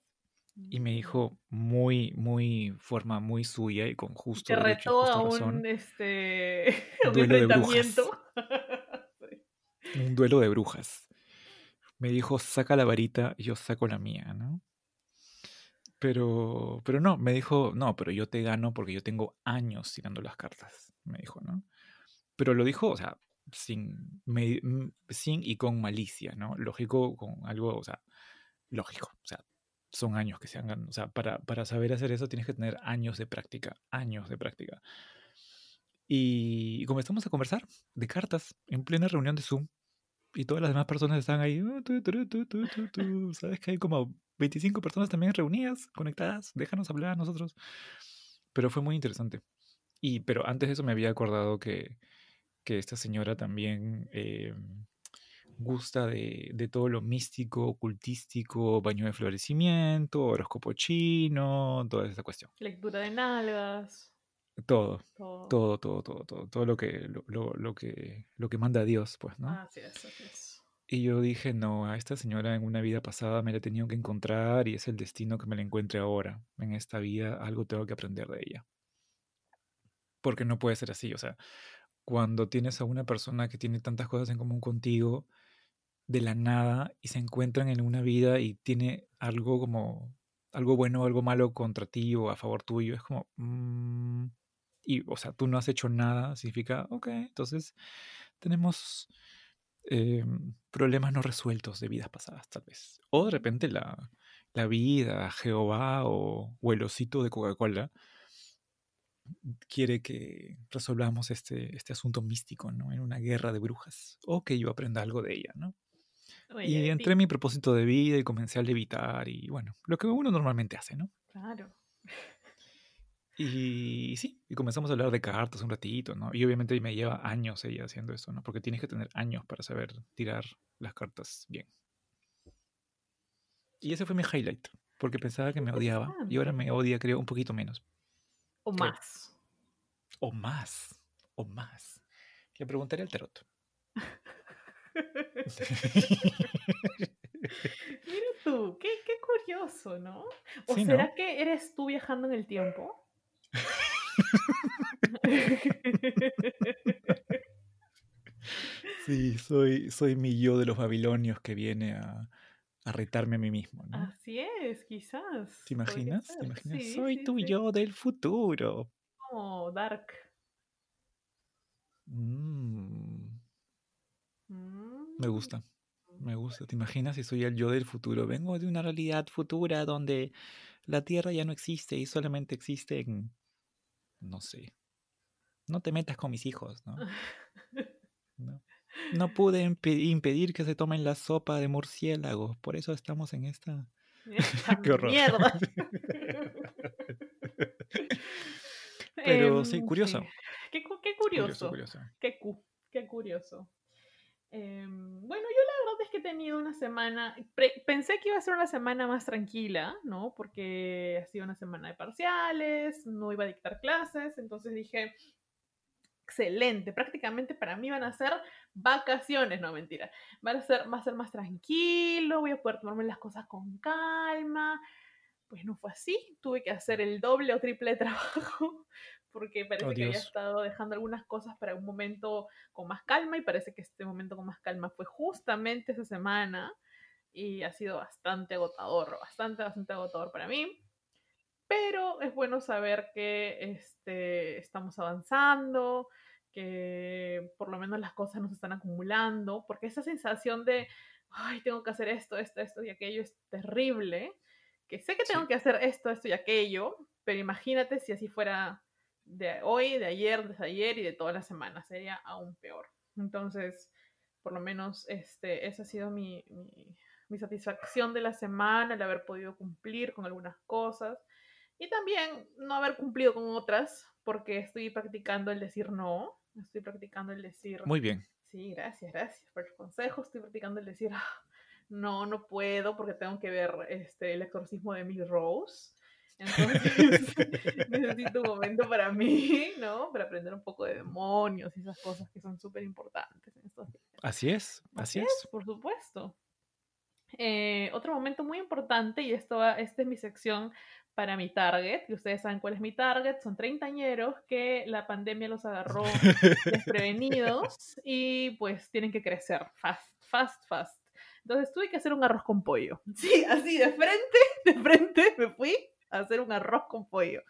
Y me mm. dijo muy, muy, forma muy suya y con justo Te retó a razón, un, este, [LAUGHS] un duelo de brujas. [LAUGHS] Sí. Un duelo de brujas. Me dijo, saca la varita yo saco la mía, ¿no? Pero, pero no, me dijo, no, pero yo te gano porque yo tengo años tirando las cartas, me dijo, ¿no? Pero lo dijo, o sea, sin, me- m- sin y con malicia, ¿no? Lógico, con algo, o sea, lógico, o sea, son años que se hagan, o sea, para, para saber hacer eso tienes que tener años de práctica, años de práctica. Y comenzamos a conversar de cartas en plena reunión de Zoom. Y todas las demás personas están ahí. "Ah, tu". Sabes que hay como 25 personas también reunidas, conectadas. Déjanos hablar a nosotros. Pero fue muy interesante. Y, pero antes de eso me había acordado que, que esta señora también eh, gusta de, de todo lo místico, ocultístico, baño de florecimiento, horóscopo chino, toda esa cuestión. Lectura de nalgas. Todo, Todo. todo, todo, todo, todo, lo que, lo, lo- lo que, lo que manda Dios, pues, ¿no? Así es, así es. Y yo dije, no, a esta señora en una vida pasada me la he tenido que encontrar y es el destino que me la encuentre ahora. En esta vida algo tengo que aprender de ella. Porque no puede ser así, o sea, cuando tienes a una persona que tiene tantas cosas en común contigo, de la nada, y se encuentran en una vida y tiene algo como, algo bueno o algo malo contra ti o a favor tuyo, es como, mm, y, o sea, tú no has hecho nada, significa, ok, entonces tenemos eh, problemas no resueltos de vidas pasadas, tal vez. O de repente la, la vida, Jehová o, o el osito de Coca-Cola quiere que resolvamos este, este asunto místico, ¿no? En una guerra de brujas. O que yo aprenda algo de ella, ¿no? Oye, Y entré en mi propósito de vida y comencé a levitar y bueno, lo que uno normalmente hace, ¿no? Claro. Y sí, y comenzamos a hablar de cartas un ratito, ¿no? Y obviamente me lleva años ella haciendo eso, ¿no? Porque tienes que tener años para saber tirar las cartas bien. Y ese fue mi highlight, porque pensaba que me odiaba y ahora me odia, creo, un poquito menos. O Creo. más. O más, o más. Le preguntaré al tarot. [LAUGHS] Mira tú, qué, qué curioso, ¿no? ¿O Sí, será ¿no? que eres tú viajando en el tiempo? [LAUGHS] Sí, soy, soy mi yo de los babilonios que viene a, a retarme a mí mismo, ¿no? Así es, quizás. ¿Te imaginas? ¿Te ser. imaginas? Sí, soy sí, tu sí. yo del futuro. Como Dark. Mm, Mm. me gusta, me gusta. ¿Te imaginas si soy el yo del futuro? Vengo de una realidad futura donde la Tierra ya no existe y solamente existen, no sé, no te metas con mis hijos, ¿no? [LAUGHS] No, no pude impe- impedir que se tomen la sopa de murciélagos, por eso estamos en esta... Esta [LAUGHS] Qué horror. mierda. Pero sí, Em, curioso. Qué, qué Curioso, curioso. curioso. Qué, cu- qué curioso. Em, bueno, yo la verdad es que he tenido una semana, pensé que iba a ser una semana más tranquila, ¿no? Porque ha sido una semana de parciales, no iba a dictar clases, entonces dije, excelente, prácticamente para mí van a ser vacaciones, no mentira, van a ser, más tranquilo, voy a poder tomarme las cosas con calma. Pues no fue así, tuve que hacer el doble o triple [LAUGHS] trabajo porque parece Oh, que había estado dejando algunas cosas para un momento con más calma y parece que este momento con más calma fue justamente esa semana y ha sido bastante agotador, bastante, bastante agotador para mí. Pero es bueno saber que este, estamos avanzando, que por lo menos las cosas no se están acumulando, porque esa sensación de, ay, tengo que hacer esto, esto, esto y aquello es terrible, que sé que tengo Sí. que hacer esto, esto y aquello, pero imagínate si así fuera de hoy, de ayer, de ayer y de toda la semana, sería aún peor. Entonces, por lo menos, este, esa ha sido mi, mi, mi satisfacción de la semana, el haber podido cumplir con algunas cosas y también no haber cumplido con otras, porque estoy practicando el decir no, estoy practicando el decir... Muy bien. Sí, gracias, gracias por el consejo. Estoy practicando el decir, "Ah, no, no puedo porque tengo que ver este, el exorcismo de Emily Rose. Entonces, [LAUGHS] [LAUGHS] necesito un momento para mí, ¿no? Para aprender un poco de demonios y esas cosas que son súper importantes en estos días. Así es, así, Así es. Por supuesto. Eh, otro momento muy importante, y esto esta es mi sección para mi target, y ustedes saben cuál es mi target, son treintañeros que la pandemia los agarró desprevenidos [LAUGHS] y pues tienen que crecer fast, fast, fast. Entonces tuve que hacer un arroz con pollo. Sí, así de frente, de frente me fui hacer un arroz con pollo.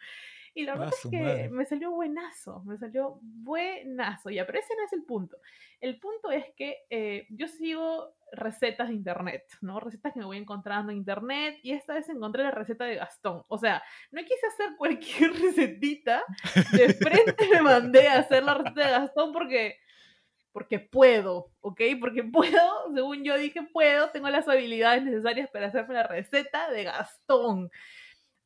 Y la Ah, verdad es que madre. me salió buenazo, me salió buenazo. Ya, pero ese no es el punto. El punto es que eh, yo sigo recetas de internet, ¿no? Recetas que me voy encontrando en internet y esta vez encontré la receta de Gastón. O sea, no quise hacer cualquier [LAUGHS] recetita, de frente me mandé a hacer la receta de Gastón porque porque puedo, ¿ok? Porque puedo, según yo dije, puedo, tengo las habilidades necesarias para hacerme la receta de Gastón.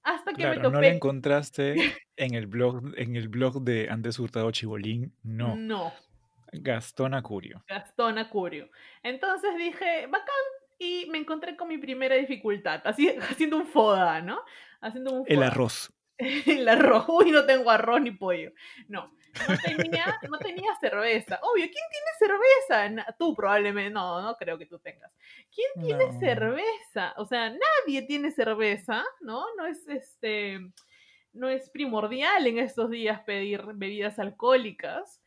Hasta que me Claro, no topé. la [LAUGHS] encontraste en el blog, en el blog de Andes Hurtado Chibolín, no. No, Gastón Acurio. Gastón Acurio. Entonces dije, bacán, y me encontré con mi primera dificultad, así, [LAUGHS] haciendo un foda, ¿no? Haciendo un El foda. arroz. [LAUGHS] el arroz. Uy, no tengo arroz ni pollo. No, no tenía, no tenía cerveza. Obvio, ¿quién tiene cerveza? Tú probablemente, no, no creo que tú tengas. ¿Quién tiene No. cerveza? O sea, nadie tiene cerveza, ¿no? No es este, no es primordial en estos días pedir bebidas alcohólicas.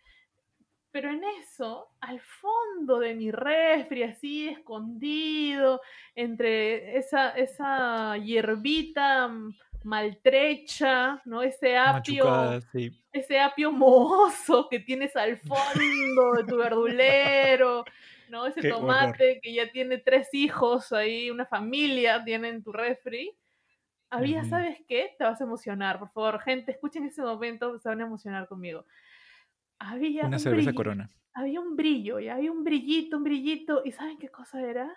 Pero en eso, al fondo de mi refri, así escondido, entre esa, esa hierbita mm, maltrecha, ¿no? Ese apio, Machucada, sí. ese apio mohoso que tienes al fondo de tu verdulero, ¿no? [LAUGHS] Ese Qué horror. tomate que ya tiene tres hijos ahí, una familia tiene en tu refri. Había. ¿sabes qué? Te vas a emocionar, por favor, gente, escuchen ese momento, se van a emocionar conmigo. Había Una un cerveza corona. había un brillo, y había un brillito, un brillito, ¿y saben qué cosa era?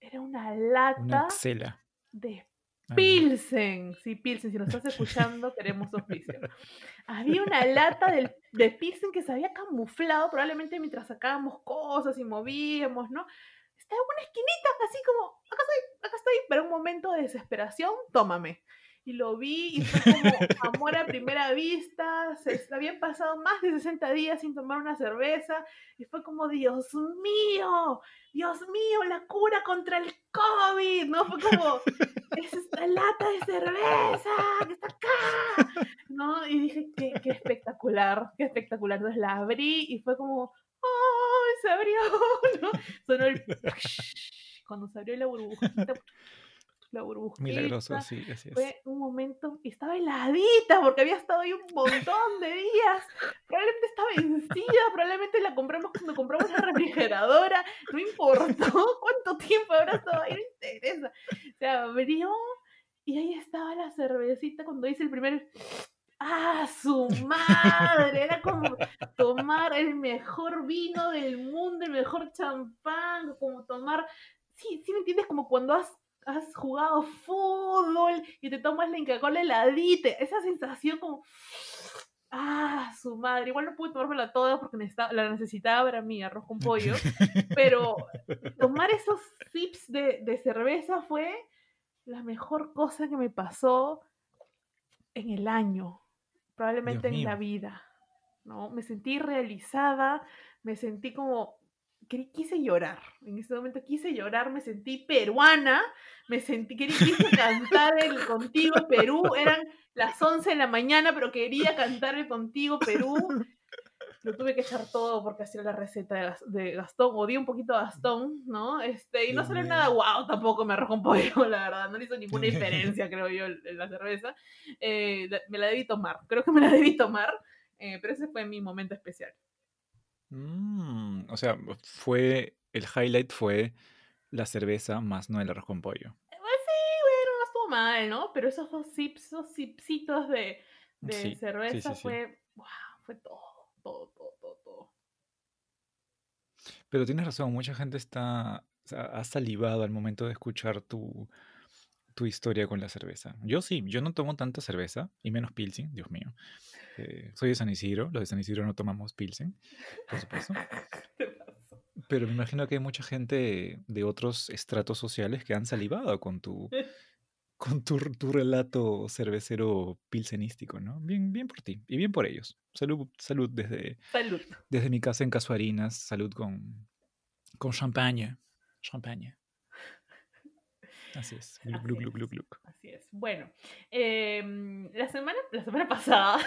Era una Una lata axela. de Pilsen. Sí, Pilsen, si nos estás escuchando, queremos auspicio. Había una lata del- de Pilsen que se había camuflado probablemente mientras sacábamos cosas y movíamos, ¿no? Estaba en una esquinita, así como, acá estoy, acá estoy, pero un momento de desesperación, tómame. Y lo vi y fue como amor a primera vista, se habían pasado más de 60 días sin tomar una cerveza y fue como, Dios mío, Dios mío, la cura contra el COVID, ¿no? Fue como, es esta lata de cerveza que está acá, ¿no? Y dije, qué, qué espectacular, qué espectacular. Entonces la abrí y fue como, ¡ay, se abrió! [LAUGHS] ¿no? Sonó el... Cuando se abrió la burbujita, la burbujita. Milagroso, sí, así es. Fue un momento estaba heladita porque había estado ahí un montón de días. Probablemente estaba vencida, probablemente la compramos cuando compramos la refrigeradora. No importó [LAUGHS] cuánto tiempo habrá estado ahí, no interesa. Se abrió y ahí estaba la cervecita cuando hice el primer. ¡Ah, su madre! Era como tomar el mejor vino del mundo, el mejor champán, como tomar. Sí, sí, ¿me entiendes? Como cuando has has jugado fútbol y te tomas la Inca-Cola heladita, esa sensación como, ah, su madre, igual no pude tomármela toda porque necesitaba, la necesitaba para mi arroz con pollo, [LAUGHS] pero tomar esos sips de, de cerveza fue la mejor cosa que me pasó en el año, probablemente Dios en la vida, ¿no? Me sentí realizada, me sentí como quise llorar. En ese momento quise llorar, me sentí peruana, me sentí, quise cantar el Contigo Perú. Eran las 11 de la mañana, pero quería cantar el Contigo Perú. Lo tuve que echar todo porque hacía la receta de, Gas- de Gastón. Odié un poquito a Gastón, ¿no? Este, y no salió nada guau tampoco, me arrojo un pollo, la verdad. No le hizo ninguna [LAUGHS] diferencia, creo yo, la cerveza. Eh, me la debí tomar, creo que me la debí tomar. eh, pero ese fue mi momento especial. Mm, o sea, fue. El highlight fue la cerveza más no el arroz con pollo. Pues sí, bueno, no estuvo mal, ¿no? Pero esos dos sips, esos sipsitos de, de Sí, cerveza sí, sí. fue, wow, fue todo, todo, todo, todo, todo. Pero tienes razón, mucha gente está. ha salivado al momento de escuchar tu, tu historia con la cerveza. Yo sí, yo no tomo tanta cerveza, y menos Pilsen, Dios mío. Eh, soy de San Isidro, los de San Isidro no tomamos Pilsen, por supuesto. [LAUGHS] Pero me imagino que hay mucha gente de otros estratos sociales que han salivado con tu, [LAUGHS] con tu, tu relato cervecero pilsenístico, ¿no? Bien, bien por ti y bien por ellos. Salud, salud desde, Salud. desde mi casa en Casuarinas, salud con, con champaña. Champaña. Así es. Gluc, Así gluc, gluc, es. Así es. Bueno, em, la, semana, la semana [LAUGHS] pasada,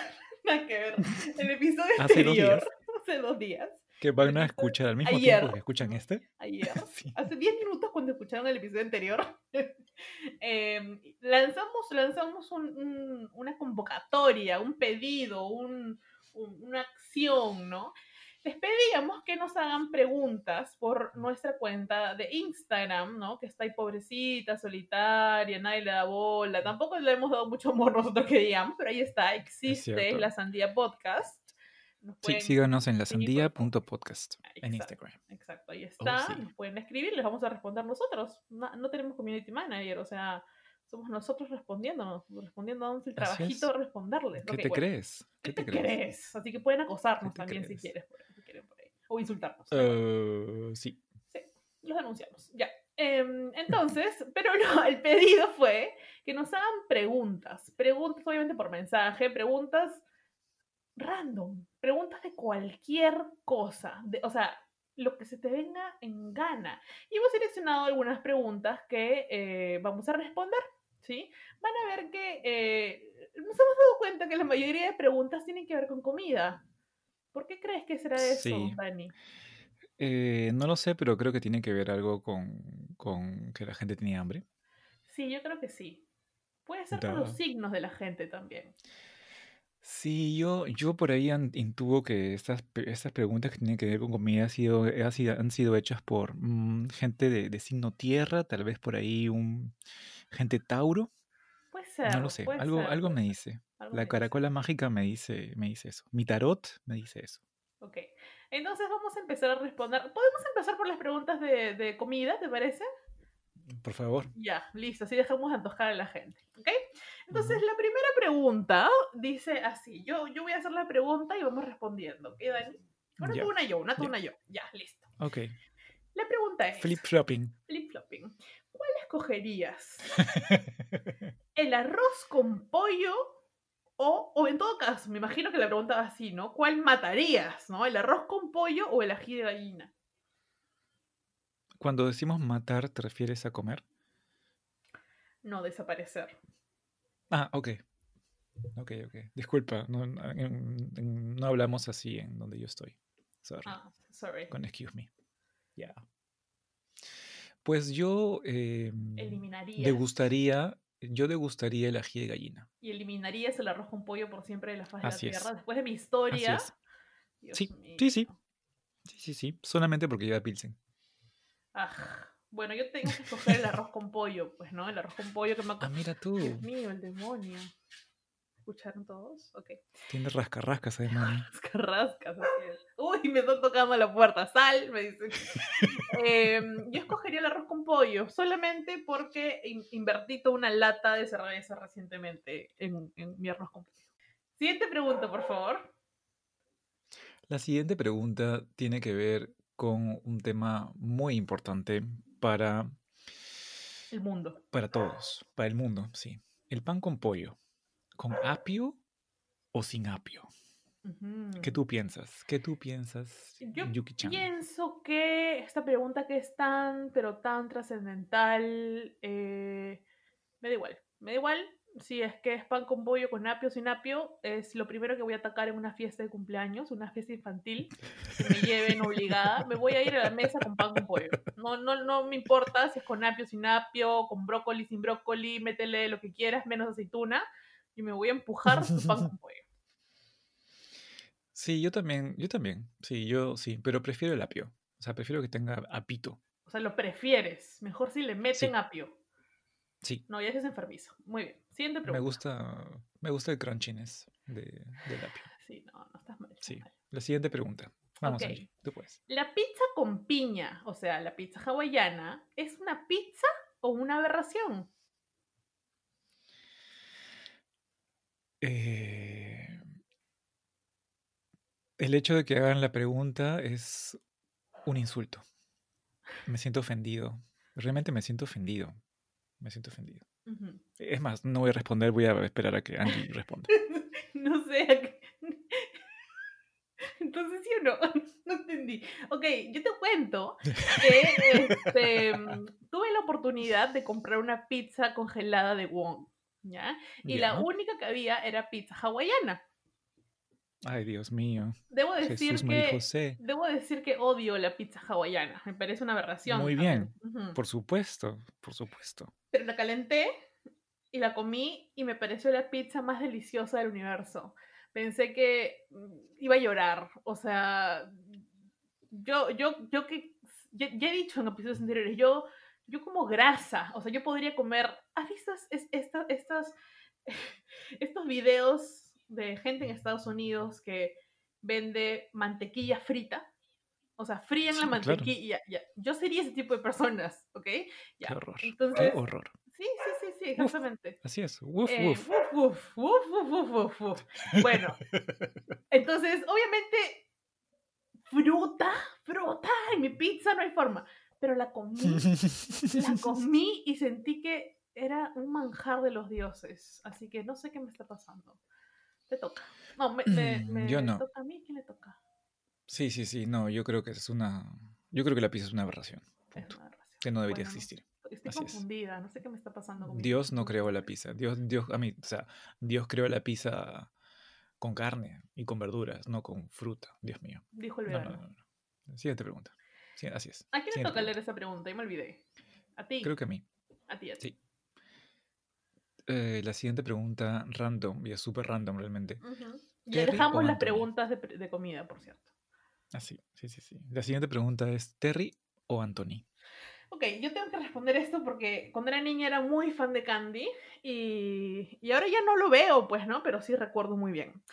nada que ver, [LAUGHS] el episodio Hace anterior, [LAUGHS] hace dos días, Que van a escuchar al mismo ayer. tiempo que escuchan este. ayer, [LAUGHS] Sí. hace 10 minutos cuando escucharon el episodio anterior, em, lanzamos, lanzamos un- un- una convocatoria, un pedido, un- una acción, ¿no? Les pedíamos que nos hagan preguntas por nuestra cuenta de Instagram, ¿no? Que está ahí pobrecita, solitaria, nadie le da bola. Tampoco le hemos dado mucho amor nosotros que digamos, pero ahí está, existe la Sandía Podcast. Sí, síganos en la sandía.podcast en. Instagram. Exacto, ahí está. sí. Nos pueden escribir, les vamos a responder nosotros. No, no tenemos community manager, o sea, somos nosotros respondiéndonos, respondiendo, dándonos el es. trabajito de responderles. ¿Qué te bueno, crees? ¿Qué ¿Qué te crees? Así que pueden acosarnos ¿Qué te también si quieres, si quieren por ahí. O insultarnos. igual. Eh, sí. Los denunciamos. Ya. Em, entonces, [LAUGHS] pero no, el pedido fue que nos hagan preguntas. Preguntas, obviamente por mensaje, preguntas random. Preguntas de cualquier cosa. de- o sea, lo que se te venga en gana. Y hemos seleccionado algunas preguntas que eh, vamos a responder. ¿Sí? Van a ver que eh, nos hemos dado cuenta que la mayoría de preguntas tienen que ver con comida. ¿Por qué crees que será eso, Sí. Dani? Eh, no lo sé, pero creo que tiene que ver algo con, con que la gente tenía hambre. Sí, yo creo que sí. Puede ser por los signos de la gente también. Sí, yo, yo por ahí intuyo que estas, estas preguntas que tienen que ver con comida ha sido, ha sido- han sido hechas por mm, gente de, de signo tierra, tal vez por ahí un gente Tauro, ser. no lo sé, algo, ser, algo me dice. algo me La dice. caracola mágica me dice, me dice eso. Mi tarot me dice eso. Ok. Entonces vamos a empezar a responder. ¿Podemos empezar por las preguntas de, de comida, te parece? Por favor. Ya, listo. Así dejamos de antojar a la gente. ¿Ok? Entonces, la primera pregunta dice así. Yo, yo voy a hacer la pregunta y vamos respondiendo. ¿Ok, Dani? Una Ya, tú, una yo, una tú, una yo. Ya, listo. Ok. La pregunta es... Flip flopping. Flip-flopping. ¿Cuál escogerías? ¿El arroz con pollo? O, o en todo caso, me imagino que la pregunta va así, ¿no? ¿Cuál matarías? ¿No? ¿El arroz con pollo o el ají de gallina? Cuando decimos matar, ¿te refieres a comer? No, desaparecer. Ah, ok. Ok, ok. Disculpa, no, no, en- en- no hablamos así en donde yo estoy. Sorry. Ah, sorry. Con excuse me. Ya. Pues yo eh, Eliminarías. degustaría, yo degustaría el ají de gallina. Y eliminarías el arroz con pollo por siempre de la faz Así de la es. tierra. Después de mi historia. Sí, sí, sí. Sí, sí, sí. Solamente porque lleva pilsen. Ah, bueno, yo tengo que escoger el arroz con pollo, pues, ¿no? El arroz con pollo que me ha Ah, mira tú. Dios mío, el demonio. ¿Escucharon todos? Ok. Tiene rascarrascas además. ¿no? [LAUGHS] Las carrascas, así es. Uy, me están tocando la puerta. Sal, me dicen. [LAUGHS] Em, yo escogería el arroz con pollo, solamente porque in- invertí toda una lata de cerveza recientemente en, en mi arroz con pollo. Siguiente pregunta, por favor. La siguiente pregunta tiene que ver con un tema muy importante para, El mundo. para todos, para el mundo, sí. El pan con pollo. ¿Con apio o sin apio? ¿Qué tú piensas? ¿Qué tú piensas, Yo Yuki-chan? pienso que esta pregunta que es tan, pero tan trascendental, eh, me da igual. Me da igual si es que es pan con pollo, con apio, sin apio, es lo primero que voy a atacar en una fiesta de cumpleaños, una fiesta infantil, que me lleven obligada. Me voy a ir a la mesa con pan con pollo. No, no, no me importa si es con apio, sin apio, con brócoli, sin brócoli, métele lo que quieras, menos aceituna, y me voy a empujar su pan con pollo. Sí, yo también, yo también. Sí, yo sí, pero prefiero el apio. O sea, prefiero que tenga apito. O sea, lo prefieres. Mejor si le meten Sí. apio. Sí, No, ya es enfermizo. Muy bien. Siguiente me pregunta. gusta, me gusta el crunchiness de, del apio. [LAUGHS] Sí, no, no estás mal. Sí. mal. La siguiente pregunta. Vamos, Ok. Angie, tú puedes. La pizza con piña, o sea, la pizza hawaiana, ¿es una pizza o una aberración? Eh, el hecho de que hagan la pregunta es un insulto. Me siento ofendido. Realmente me siento ofendido. Me siento ofendido. Es más, no voy a responder, voy a esperar a que Angie responda. [LAUGHS] no sé. [LAUGHS] Entonces, ¿sí o no? [LAUGHS] No entendí. Ok, yo te cuento que este, mm, tuve la oportunidad de comprar una pizza congelada de Wong, ¿ya? Y la Ya. única que había era pizza hawaiana. Ay, Dios mío. Debo decir Jesús, que José. debo decir que odio la pizza hawaiana. Me parece una aberración. Muy bien. Ujú. Por supuesto, por supuesto. Pero la calenté y la comí y me pareció la pizza más deliciosa del universo. Pensé que mm, iba a llorar. O sea, yo, yo, yo que ya, ya he dicho en episodios anteriores, yo, yo como grasa. O sea, yo podría comer. ¿Has visto es- es- esta- estas, [LAUGHS] estos videos de gente en Estados Unidos que vende mantequilla frita? O sea, frían Sí, la claro. mantequilla. ya. Yo sería ese tipo de personas, ¿ok? Ya. Qué horror. Entonces, Qué horror. Sí, sí, sí, sí, exactamente. Así es. Uf, Eh, uf. uf, uf, uf, uf, uf, uf, uf. Bueno, [LAUGHS] entonces, obviamente, fruta, fruta, en mi pizza no hay forma. Pero la comí, la [LAUGHS] comí y sentí que era un manjar de los dioses. Así que no sé qué me está pasando. Te toca. No, me, me- Mm, me yo no. toca a mí. ¿Quién le toca? Sí, sí, sí. No, yo creo que es una. Yo creo que la pizza es una aberración. Es una aberración. Que no debería Bueno, existir. Estoy Así es. confundida. No sé qué me está pasando. con Dios no creó la pizza. Dios, Dios, a mí, o sea, Dios creó la pizza con carne y con verduras, no con fruta. Dios mío. Dijo el No, no, vegano. no. no. Siguiente pregunta. Sí, así es. ¿A quién le toca leer esa pregunta? Yo me olvidé. A ti. Creo que a mí. A ti, a ti. Sí. Eh, la siguiente pregunta, random, y es súper random realmente. Y ¿Terry dejamos las preguntas de, de comida, por cierto. Ah, sí, sí, sí, sí. La siguiente pregunta es, ¿Terry o Anthony? Ok, yo tengo que responder esto porque cuando era niña era muy fan de Candy y, y ahora ya no lo veo, pues, ¿no? Pero sí recuerdo muy bien.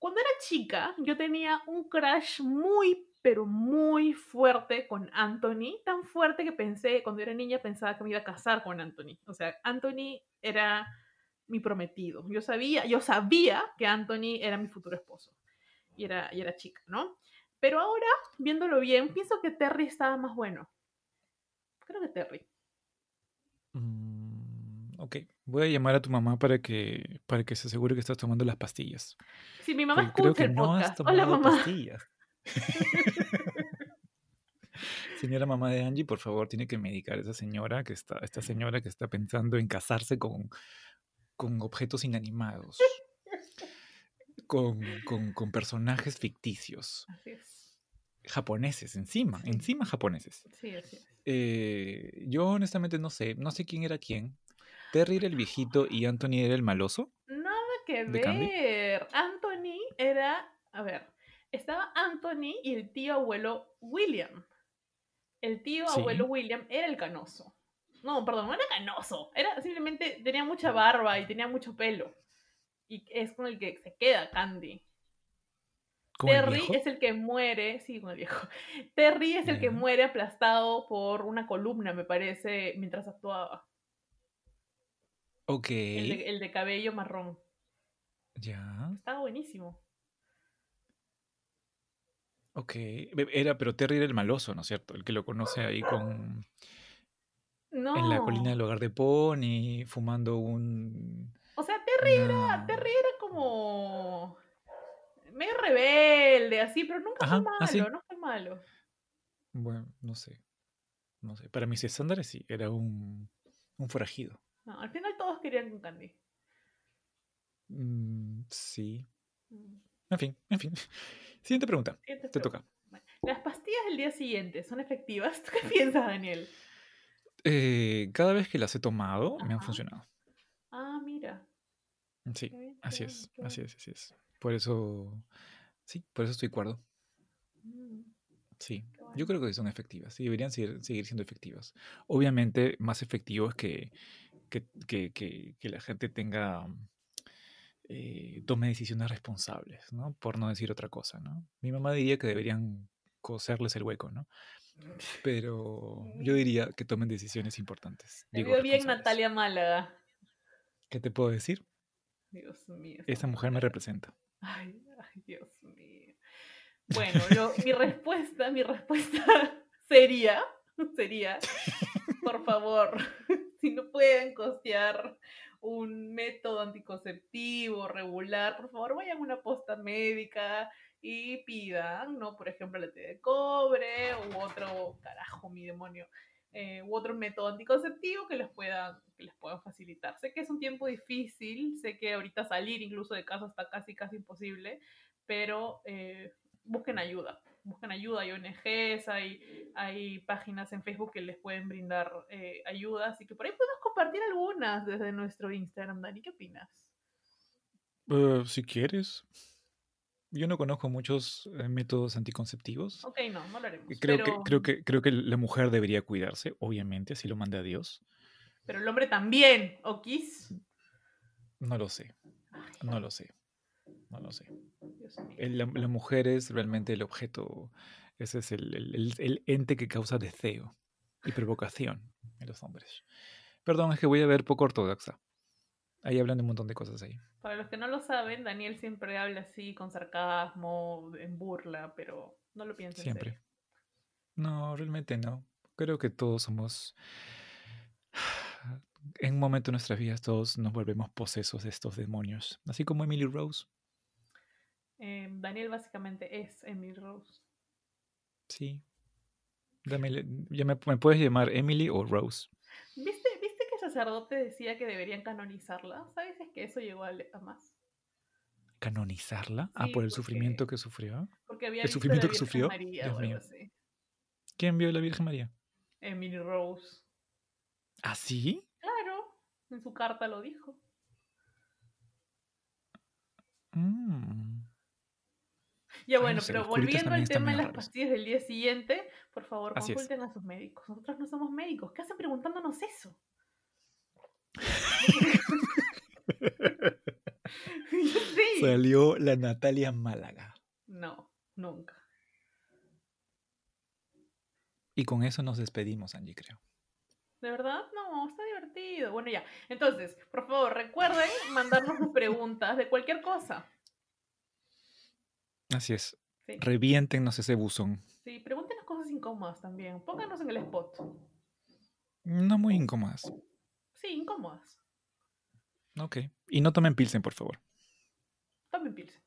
Cuando era chica, yo tenía un crush muy, pero muy fuerte con Anthony, tan fuerte que pensé, cuando era niña pensaba que me iba a casar con Anthony. O sea, Anthony era mi prometido. Yo sabía, yo sabía que Anthony era mi futuro esposo. Y era, y era chica, ¿no? Pero ahora, viéndolo bien, pienso que Terry estaba más bueno. Creo que Terry. Mm, ok, voy a llamar a tu mamá para que, para que se asegure que estás tomando las pastillas. Sí, mi mamá Porque creo escucha que el no has podcast. tomado Hola, mamá. pastillas. [LAUGHS] Señora mamá de Angie, por favor, tiene que medicar a esa señora que está, esta señora que está pensando en casarse con, con objetos inanimados, con, con- con personajes ficticios, Así es. japoneses encima, Sí. encima japoneses. Sí. Eh, yo honestamente no sé, no sé quién era quién. Terry era el viejito y Anthony era el maloso. Nada que ver. Anthony era. A ver. Estaba Anthony y el tío abuelo William. El tío Sí. abuelo William era el canoso. No, perdón, no era canoso. Era simplemente tenía mucha barba y tenía mucho pelo. Y es con el que se queda Candy. ¿Con el Terry es el que muere, sí, con el viejo. [LAUGHS] Terry es el que muere aplastado por una columna, me parece, mientras actuaba. Ok. El de, el de cabello marrón. Ya. Estaba buenísimo. Ok. Be- Era, pero Terry era el maloso, ¿no es cierto? El que lo conoce ahí con. No. En la colina del hogar de Pony, fumando un. O sea, Terry era, Terry era como medio así, pero nunca Ajá, fue así. malo, no fue malo. Bueno, no sé. No sé. Para mis estándares sí, era un, un forajido. No, al final todos querían con Candy. Mm, sí. Mm. En fin, en fin. Siguiente pregunta. Siguiente Te pregunta. toca. Bueno, ¿Las pastillas del día siguiente son efectivas? [LAUGHS] ¿Tú qué piensas, Daniel? Eh, cada vez que las he tomado, me han funcionado. Ah, mira. Sí, bien, así es, así es, así es. Por eso, sí, por eso estoy cuerdo. Mm, Sí, yo creo que son efectivas y deberían seguir, seguir siendo efectivas. Obviamente, más efectivo es que, que- que- que la gente tenga, eh, tome decisiones responsables, ¿no? Por no decir otra cosa, ¿no? Mi mamá diría que deberían coserles el hueco, ¿no? Pero yo diría que tomen decisiones importantes. Digo, veo bien. Natalia Málaga. ¿Qué te puedo decir? Dios mío. esa mujer me representa. Ay, ay, Dios mío. Bueno, yo, mi respuesta, mi respuesta [LAUGHS] sería, sería, por favor, [LAUGHS] si no pueden costear un método anticonceptivo regular, por favor vayan a una posta médica y pidan, ¿no? Por ejemplo, la T de cobre u otro, carajo, mi demonio, eh, u otro método anticonceptivo que les puedan que les puedan facilitar. Sé que es un tiempo difícil, sé que ahorita salir incluso de casa está casi casi imposible, pero eh, busquen ayuda, busquen ayuda, hay ONGs, hay, hay páginas en Facebook que les pueden brindar eh, ayuda, así que por ahí podemos compartir algunas desde nuestro Instagram, Dani, ¿qué opinas? Eh, si quieres. Yo no conozco muchos eh, métodos anticonceptivos. Ok, no, no lo haremos. Creo, pero, que, creo, que, creo que la mujer debería cuidarse, obviamente, así lo manda Dios. pero el hombre también, ¿okis? No lo sé, no lo sé, no lo sé. El- la, la mujer es realmente el objeto, ese es el, el- el- el ente que causa deseo y provocación en los hombres. Perdón, es que voy a ver poco ortodoxa. Ahí hablan de un montón de cosas ahí. Para los que no lo saben, Daniel siempre habla así, con sarcasmo, en burla, pero no lo piensen en Siempre. serio. No, realmente no. Creo que todos somos... En un momento de nuestras vidas todos nos volvemos posesos de estos demonios. Así como Emily Rose. Eh, Daniel básicamente es Emily Rose. Sí. Dame, ya me, me puedes llamar Emily o Rose. ¿Viste, ¿Viste que el sacerdote decía que deberían canonizarla? ¿Sabes es que eso llegó a, a más? ¿Canonizarla? ah, por el porque- sufrimiento que sufrió. Porque había ¿El visto sufrimiento la que Virgen sufrió? María Dios mío. así. ¿Quién vio a la Virgen María? Emily Rose. ¿Ah, sí? Claro, en su carta lo dijo. Mm. Ya no bueno, sé, pero volviendo al tema de las pastillas del día siguiente, por favor, Así es. consulten a sus médicos. Nosotros no somos médicos. ¿Qué hacen preguntándonos eso? [LAUGHS] sí. Salió la Natalia Málaga. No, nunca. Y con eso nos despedimos, Angie, creo. ¿De verdad? No, está divertido. Bueno, ya. Entonces, por favor, recuerden mandarnos sus preguntas de cualquier cosa. Así es. Sí, Reviéntenos ese buzón. sí, pregúntenos cosas incómodas también. Pónganos en el spot. No muy incómodas. Sí, incómodas. Ok. Y no tomen Pilsen, por favor. Tomen pilsen.